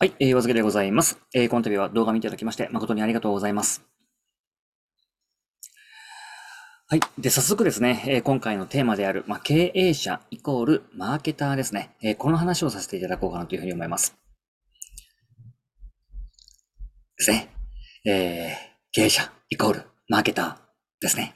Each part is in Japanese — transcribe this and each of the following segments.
はい、えー、わずけでございます。えー、この度は動画見ていただきまして、誠にありがとうございます。はい。で、早速ですね、えー、今回のテーマである、まあ、経営者イコールマーケターですね、えー、この話をさせていただこうかなというふうに思います。ですね。えー、経営者イコールマーケターですね。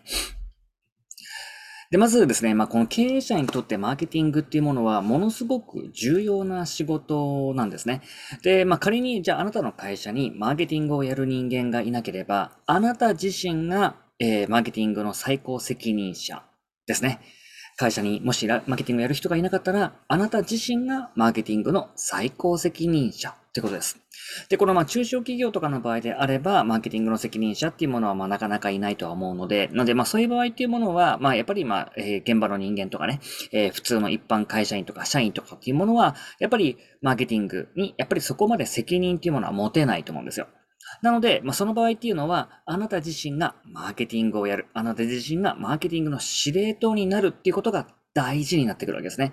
で、まずですね、まあ、この経営者にとってマーケティングっていうものはものすごく重要な仕事なんですね。で、まあ、仮にじゃああなたの会社にマーケティングをやる人間がいなければ、あなた自身が、えー、マーケティングの最高責任者ですね。会社にもしマーケティングをやる人がいなかったら、あなた自身がマーケティングの最高責任者ってことです。で、このまあ中小企業とかの場合であれば、マーケティングの責任者っていうものはまあなかなかいないとは思うので、なのでまあそういう場合っていうものは、まあやっぱりまあ、えー、現場の人間とかね、えー、普通の一般会社員とか社員とかっていうものは、やっぱりマーケティングに、やっぱりそこまで責任っていうものは持てないと思うんですよ。なので、まあ、その場合っていうのは、あなた自身がマーケティングをやる、あなた自身がマーケティングの司令塔になるっていうことが大事になってくるわけですね。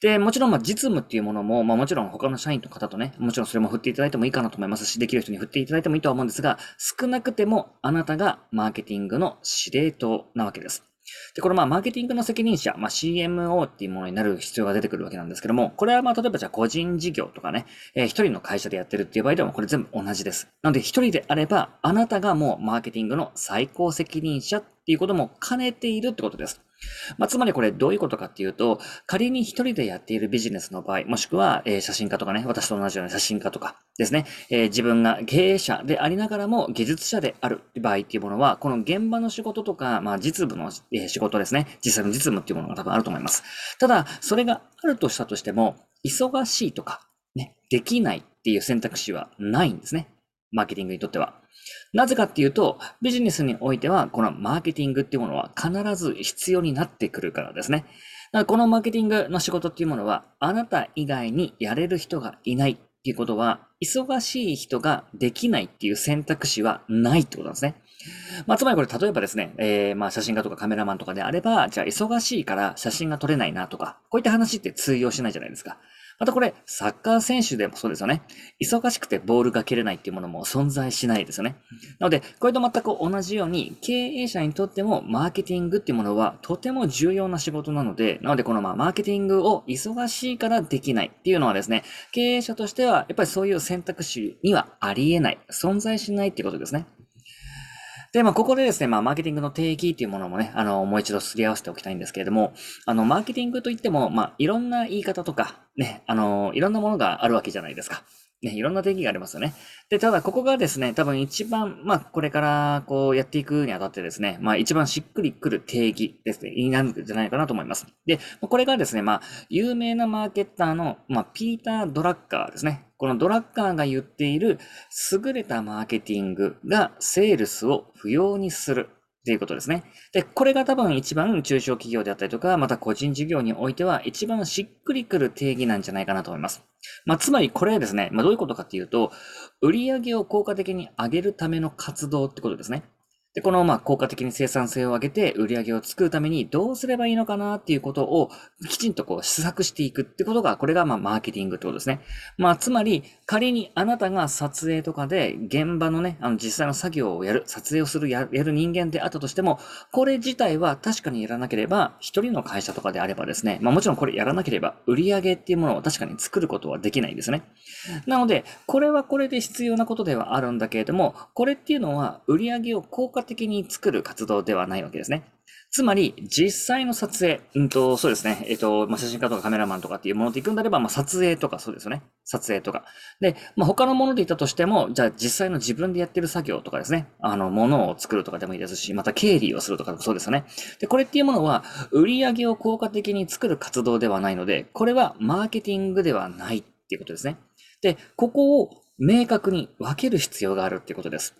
で、もちろん、ま、実務っていうものも、まあ、もちろん他の社員の方とね、もちろんそれも振っていただいてもいいかなと思いますし、できる人に振っていただいてもいいとは思うんですが、少なくてもあなたがマーケティングの司令塔なわけです。で、これまあ、マーケティングの責任者、まあ、CMO っていうものになる必要が出てくるわけなんですけども、これはまあ、例えばじゃあ個人事業とかね、えー、一人の会社でやってるっていう場合でもこれ全部同じです。なので、一人であれば、あなたがもうマーケティングの最高責任者っていうことも兼ねているってことです。まあ、つまりこれどういうことかっていうと、仮に一人でやっているビジネスの場合、もしくは、えー、写真家とかね、私と同じような写真家とかですね、えー、自分が経営者でありながらも技術者である場合っていうものは、この現場の仕事とか、まあ、実務の、えー、仕事ですね、実際の実務っていうものが多分あると思います。ただ、それがあるとしたとしても、忙しいとか、ね、できないっていう選択肢はないんですね。マーケティングにとっては。なぜかっていうと、ビジネスにおいては、このマーケティングっていうものは必ず必要になってくるからですね。だからこのマーケティングの仕事っていうものは、あなた以外にやれる人がいないっていうことは、忙しい人ができないっていう選択肢はないってことなんですね。まあ、つまりこれ、例えばですね、えー、まあ、写真家とかカメラマンとかであれば、じゃあ忙しいから写真が撮れないなとか、こういった話って通用しないじゃないですか。またこれ、サッカー選手でもそうですよね。忙しくてボールが蹴れないっていうものも存在しないですよね。なので、これと全く同じように、経営者にとってもマーケティングっていうものはとても重要な仕事なので、なのでこのまあマーケティングを忙しいからできないっていうのはですね、経営者としてはやっぱりそういう選択肢にはありえない、存在しないっていうことですね。で、まあ、ここでですね、まあ、マーケティングの定義っていうものもね、あの、もう一度すり合わせておきたいんですけれども、あの、マーケティングといっても、まあ、いろんな言い方とか、ね、あの、いろんなものがあるわけじゃないですか。ね、いろんな定義がありますよね。で、ただ、ここがですね、多分一番、まあ、これから、こう、やっていくにあたってですね、まあ、一番しっくりくる定義ですね、になるんじゃないかなと思います。で、これがですね、まあ、有名なマーケッターの、まあ、ピーター・ドラッカーですね。このドラッカーが言っている優れたマーケティングがセールスを不要にするっていうことですね。で、これが多分一番中小企業であったりとか、また個人事業においては一番しっくりくる定義なんじゃないかなと思います。まあ、つまりこれはですね、まあ、どういうことかっていうと、売上を効果的に上げるための活動ってことですね。で、この、まあ、効果的に生産性を上げて売り上げを作るためにどうすればいいのかなっていうことをきちんとこう、施策していくってことが、これが、まあ、マーケティングってことですね。まあ、つまり、仮にあなたが撮影とかで現場のね、あの、実際の作業をやる、撮影をする、やる人間であったとしても、これ自体は確かにやらなければ、一人の会社とかであればですね、まあ、もちろんこれやらなければ、売り上げっていうものを確かに作ることはできないんですね。なので、これはこれで必要なことではあるんだけれども、これっていうのは、売り上げを効果的に作る活動ではないわけですね。つまり、実際の撮影、うんと、そうですね。えっ、と、まあ、写真家とかカメラマンとかっていうもので行くんであれば、まあ、撮影とかそうですよね。撮影とか。で、まあ、他のもので言ったとしても、じゃあ実際の自分でやってる作業とかですね。あの、ものを作るとかでもいいですし、また経理をするとかでもそうですよね。で、これっていうものは、売り上げを効果的に作る活動ではないので、これはマーケティングではないっていうことですね。で、ここを明確に分ける必要があるっていうことです。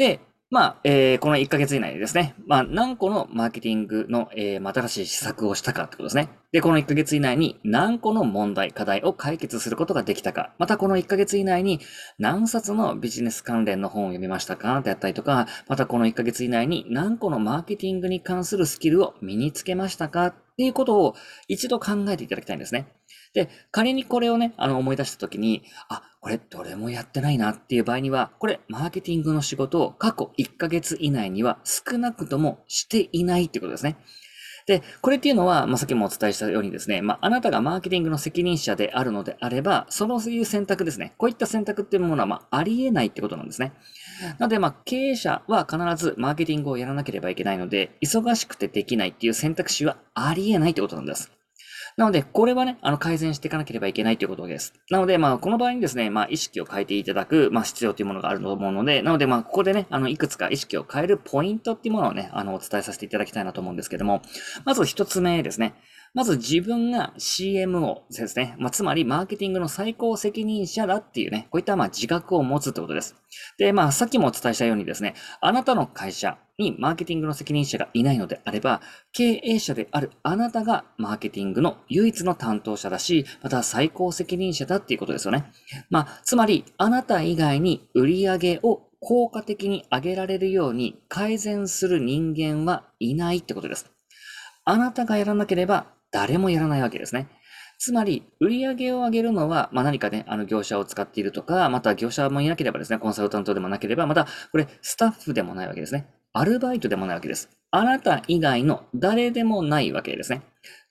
で、まあ、えー、この1ヶ月以内ですね、まあ、何個のマーケティングの、えー、新しい施策をしたかってことですね。で、この1ヶ月以内に何個の問題、課題を解決することができたか。またこの1ヶ月以内に何冊のビジネス関連の本を読みましたかであったりとか、またこの1ヶ月以内に何個のマーケティングに関するスキルを身につけましたかっていうことを一度考えていただきたいんですね。で、仮にこれをね、あの思い出したときに、あ、これ？どれもやってないなっていう場合には、これマーケティングの仕事を過去1ヶ月以内には少なくともしていないってことですね。で、これっていうのは、まあ、さっきもお伝えしたようにですね、まあ、あなたがマーケティングの責任者であるのであれば、そのいう選択ですね。こういった選択っていうものは、まあ、ありえないってことなんですね。なので、まあ、経営者は必ずマーケティングをやらなければいけないので、忙しくてできないっていう選択肢はありえないってことなんです。なので、これはね、あの、改善していかなければいけないということです。なので、まあ、この場合にですね、まあ、意識を変えていただく、まあ、必要というものがあると思うので、なので、まあ、ここでね、あの、いくつか意識を変えるポイントっていうものをね、あの、お伝えさせていただきたいなと思うんですけども、まず一つ目ですね。まず自分が CMO ですね。まあ、つまり、マーケティングの最高責任者だっていうね、こういったまあ自覚を持つってことです。で、まあ、さっきもお伝えしたようにですね、あなたの会社にマーケティングの責任者がいないのであれば、経営者であるあなたがマーケティングの唯一の担当者だし、また最高責任者だっていうことですよね。まあ、つまり、あなた以外に売り上げを効果的に上げられるように改善する人間はいないってことです。あなたがやらなければ誰もやらないわけですね。つまり、売上を上げるのは、まあ、何かね、あの業者を使っているとか、また業者もいなければですね、コンサルタントでもなければ、また、これ、スタッフでもないわけですね。アルバイトでもないわけです。あなた以外の誰でもないわけですね。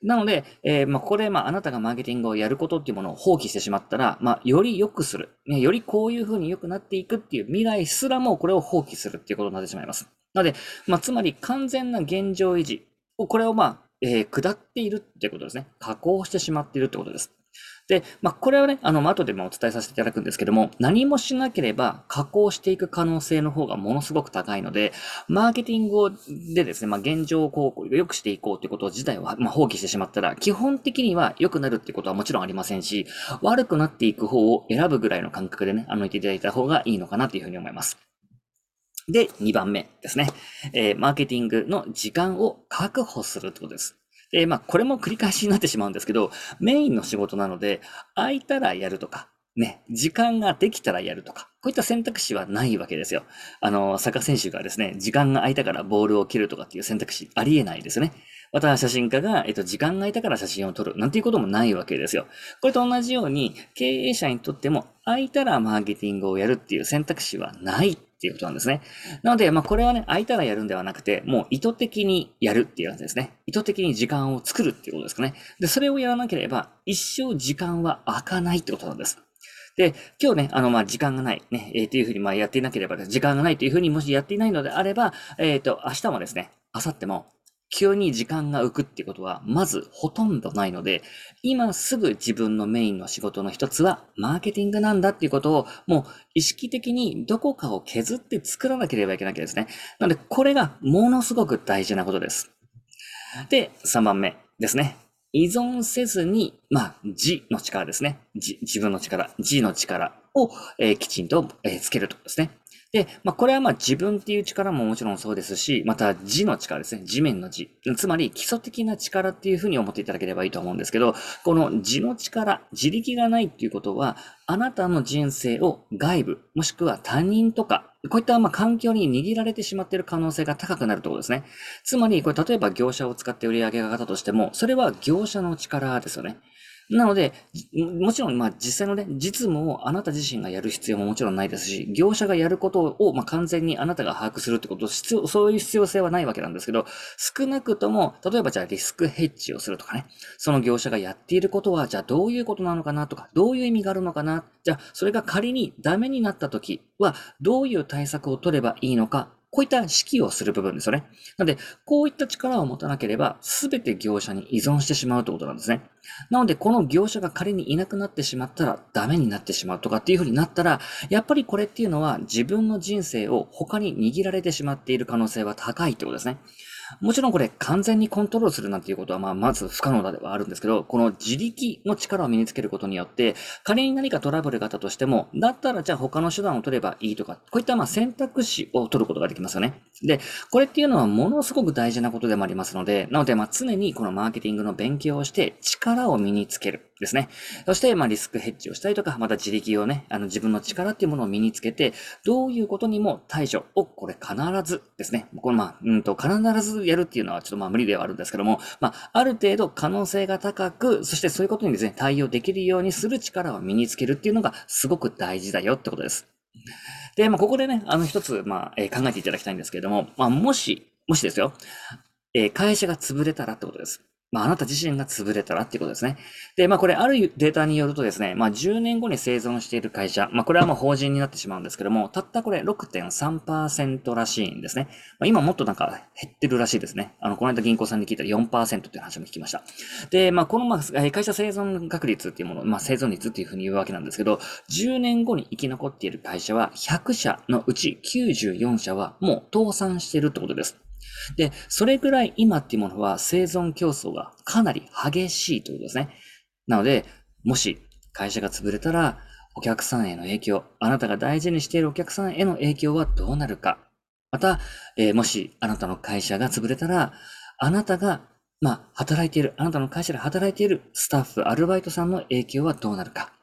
なので、えー、まあ、ここで、まあ、あなたがマーケティングをやることっていうものを放棄してしまったら、まあ、より良くする、ね。よりこういう風に良くなっていくっていう未来すらもこれを放棄するっていうことになってしまいます。なので、まあ、つまり完全な現状維持。これをまあ、えー、下っているってことですね。加工してしまっているってことです。で、まあ、これはね、あの、後でもお伝えさせていただくんですけども、何もしなければ加工していく可能性の方がものすごく高いので、マーケティングでですね、まあ、現状をこう、良くしていこうということ自体を、まあ、放棄してしまったら、基本的には良くなるってことはもちろんありませんし、悪くなっていく方を選ぶぐらいの感覚でね、あの、いていただいた方がいいのかなというふうに思います。で、2番目ですね。えー、マーケティングの時間を確保するってことです。で、まあ、これも繰り返しになってしまうんですけど、メインの仕事なので、空いたらやるとか、ね、時間ができたらやるとか、こういった選択肢はないわけですよ。あの、サッカー選手がですね、時間が空いたからボールを蹴るとかっていう選択肢ありえないですね。また、写真家が、えっと、時間が空いたから写真を撮る、なんていうこともないわけですよ。これと同じように、経営者にとっても、空いたらマーケティングをやるっていう選択肢はないっていうことなんですね。なので、まあ、これはね、空いたらやるんではなくて、もう意図的にやるっていうやつですね。意図的に時間を作るっていうことですかね。で、それをやらなければ、一生時間は空かないってことなんです。で、今日ね、あの、ま、時間がない、ね、えー、というふうに、ま、やっていなければ、時間がないというふうにもしやっていないのであれば、えっ、ー、と、明日もですね、明後日も、急に時間が浮くっていうことは、まずほとんどないので、今すぐ自分のメインの仕事の一つは、マーケティングなんだっていうことを、もう意識的にどこかを削って作らなければいけないわけですね。なので、これがものすごく大事なことです。で、3番目ですね。依存せずに、まあ、自の力ですね。自自分の力、自の力を、えー、きちんと、えー、つけるとですね。で、まあ、これはまあ自分っていう力ももちろんそうですし、また字の力ですね。地面の字。つまり基礎的な力っていうふうに思っていただければいいと思うんですけど、この字の力、自力がないっていうことは、あなたの人生を外部、もしくは他人とか、こういったまあ環境に握られてしまっている可能性が高くなるということですね。つまり、これ例えば業者を使って売り上げが方としても、それは業者の力ですよね。なので、もちろん、まあ実際のね、実務をあなた自身がやる必要ももちろんないですし、業者がやることを、まあ完全にあなたが把握するってこと、必要、そういう必要性はないわけなんですけど、少なくとも、例えばじゃあリスクヘッジをするとかね、その業者がやっていることは、じゃあどういうことなのかなとか、どういう意味があるのかな、じゃあそれが仮にダメになった時は、どういう対策を取ればいいのか、こういった指揮をする部分ですよね。なので、こういった力を持たなければ、すべて業者に依存してしまうということなんですね。なので、この業者が仮にいなくなってしまったら、ダメになってしまうとかっていうふうになったら、やっぱりこれっていうのは、自分の人生を他に握られてしまっている可能性は高いってことですね。もちろんこれ完全にコントロールするなんていうことは、まあ、まず不可能だではあるんですけど、この自力の力を身につけることによって、仮に何かトラブルがあったとしても、だったらじゃあ他の手段を取ればいいとか、こういったまあ選択肢を取ることができますよね。で、これっていうのはものすごく大事なことでもありますので、なのでまあ常にこのマーケティングの勉強をして力を身につける。ですね。そして、まあ、リスクヘッジをしたりとか、また自力をね、あの、自分の力っていうものを身につけて、どういうことにも対処を、これ必ずですね。この、まあ、うんと、必ずやるっていうのはちょっとまあ無理ではあるんですけども、まあ、ある程度可能性が高く、そしてそういうことにですね、対応できるようにする力を身につけるっていうのがすごく大事だよってことです。で、まあ、ここでね、あの、一つ、まあ、えー、考えていただきたいんですけれども、まあ、もし、もしですよ、えー、会社が潰れたらってことです。まあ、あなた自身が潰れたらっていうことですね。で、まあ、これ、あるデータによるとですね、まあ、10年後に生存している会社、まあ、これはもう法人になってしまうんですけども、たったこれ6.3%らしいんですね。まあ、今もっとなんか減ってるらしいですね。あの、この間銀行さんに聞いたら4%っていう話も聞きました。で、まあ、この、まあ、会社生存確率っていうもの、まあ、生存率っていうふうに言うわけなんですけど、10年後に生き残っている会社は100社のうち94社はもう倒産してるってことです。で、それぐらい今っていうものは生存競争がかなり激しいということですね。なので、もし会社が潰れたら、お客さんへの影響、あなたが大事にしているお客さんへの影響はどうなるか。また、えー、もしあなたの会社が潰れたら、あなたが、まあ、働いている、あなたの会社で働いているスタッフ、アルバイトさんの影響はどうなるか。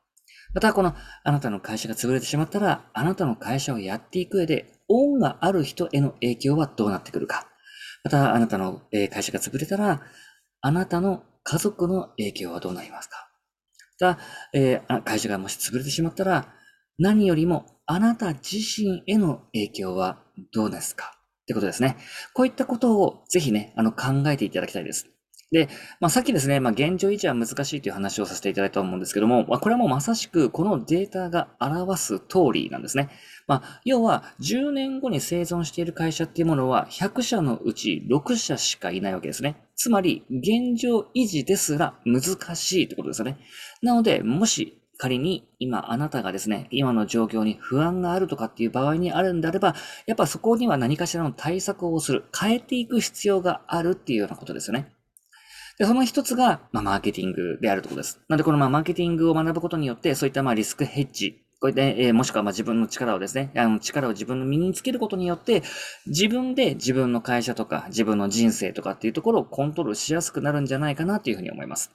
また、この、あなたの会社が潰れてしまったら、あなたの会社をやっていく上で、恩がある人への影響はどうなってくるか。また、あなたの会社が潰れたら、あなたの家族の影響はどうなりますか？また、えー、会社がもし潰れてしまったら、何よりもあなた自身への影響はどうですか？ってことですね。こういったことをぜひね、あの考えていただきたいです。で、まあ、さっきですね、まあ、現状維持は難しいという話をさせていただいたと思うんですけども、まあ、これはもうまさしくこのデータが表す通りなんですね。まあ、要は、10年後に生存している会社っていうものは、100社のうち6社しかいないわけですね。つまり、現状維持ですら難しいってことですよね。なので、もし仮に今あなたがですね、今の状況に不安があるとかっていう場合にあるんであれば、やっぱそこには何かしらの対策をする、変えていく必要があるっていうようなことですよね。で、その一つが、まあ、マーケティングであるところです。なので、この、まあ、マーケティングを学ぶことによって、そういった、まあ、リスクヘッジ、こうやって、えー、もしくは、まあ、自分の力をですね、あの、力を自分の身につけることによって、自分で自分の会社とか、自分の人生とかっていうところをコントロールしやすくなるんじゃないかなというふうに思います。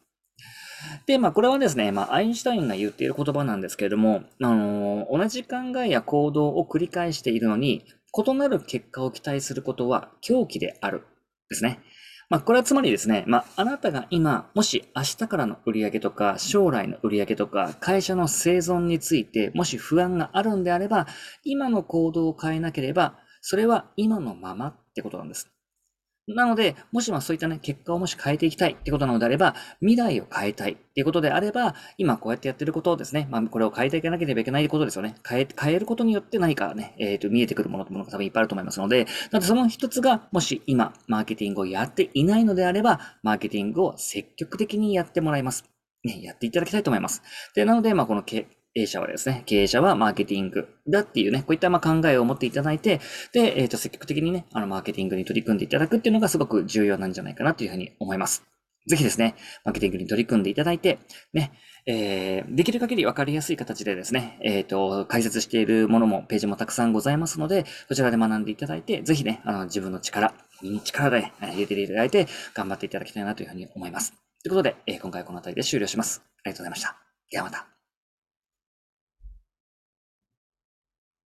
で、まあ、これはですね、まあ、アインシュタインが言っている言葉なんですけれども、あのー、同じ考えや行動を繰り返しているのに、異なる結果を期待することは狂気である。ですね。まあ、これはつまりですね、まあ、あなたが今、もし明日からの売り上げとか、将来の売り上げとか、会社の生存について、もし不安があるんであれば、今の行動を変えなければ、それは今のままってことなんです。なので、もしまそういったね、結果をもし変えていきたいってことなのであれば、未来を変えたいっていうことであれば、今こうやってやってることをですね、まあ、これを変えていかなければいけないことですよね。変え、変えることによって何かね、えっ、ー、と、見えてくるものってものが多分いっぱいあると思いますので、なのでその一つが、もし今、マーケティングをやっていないのであれば、マーケティングを積極的にやってもらいます。ね、やっていただきたいと思います。で、なので、まあ、このけ、営者はですね、経営者はマーケティングだっていうね、こういったま考えを持っていただいて、で、えっ、ー、と、積極的にね、あの、マーケティングに取り組んでいただくっていうのがすごく重要なんじゃないかなというふうに思います。ぜひですね、マーケティングに取り組んでいただいて、ね、えー、できる限りわかりやすい形でですね、えっ、ー、と、解説しているものも、ページもたくさんございますので、そちらで学んでいただいて、ぜひね、あの、自分の力、に力で、入れていただいて、頑張っていただきたいなというふうに思います。ということで、えー、今回はこの辺りで終了します。ありがとうございました。ではまた。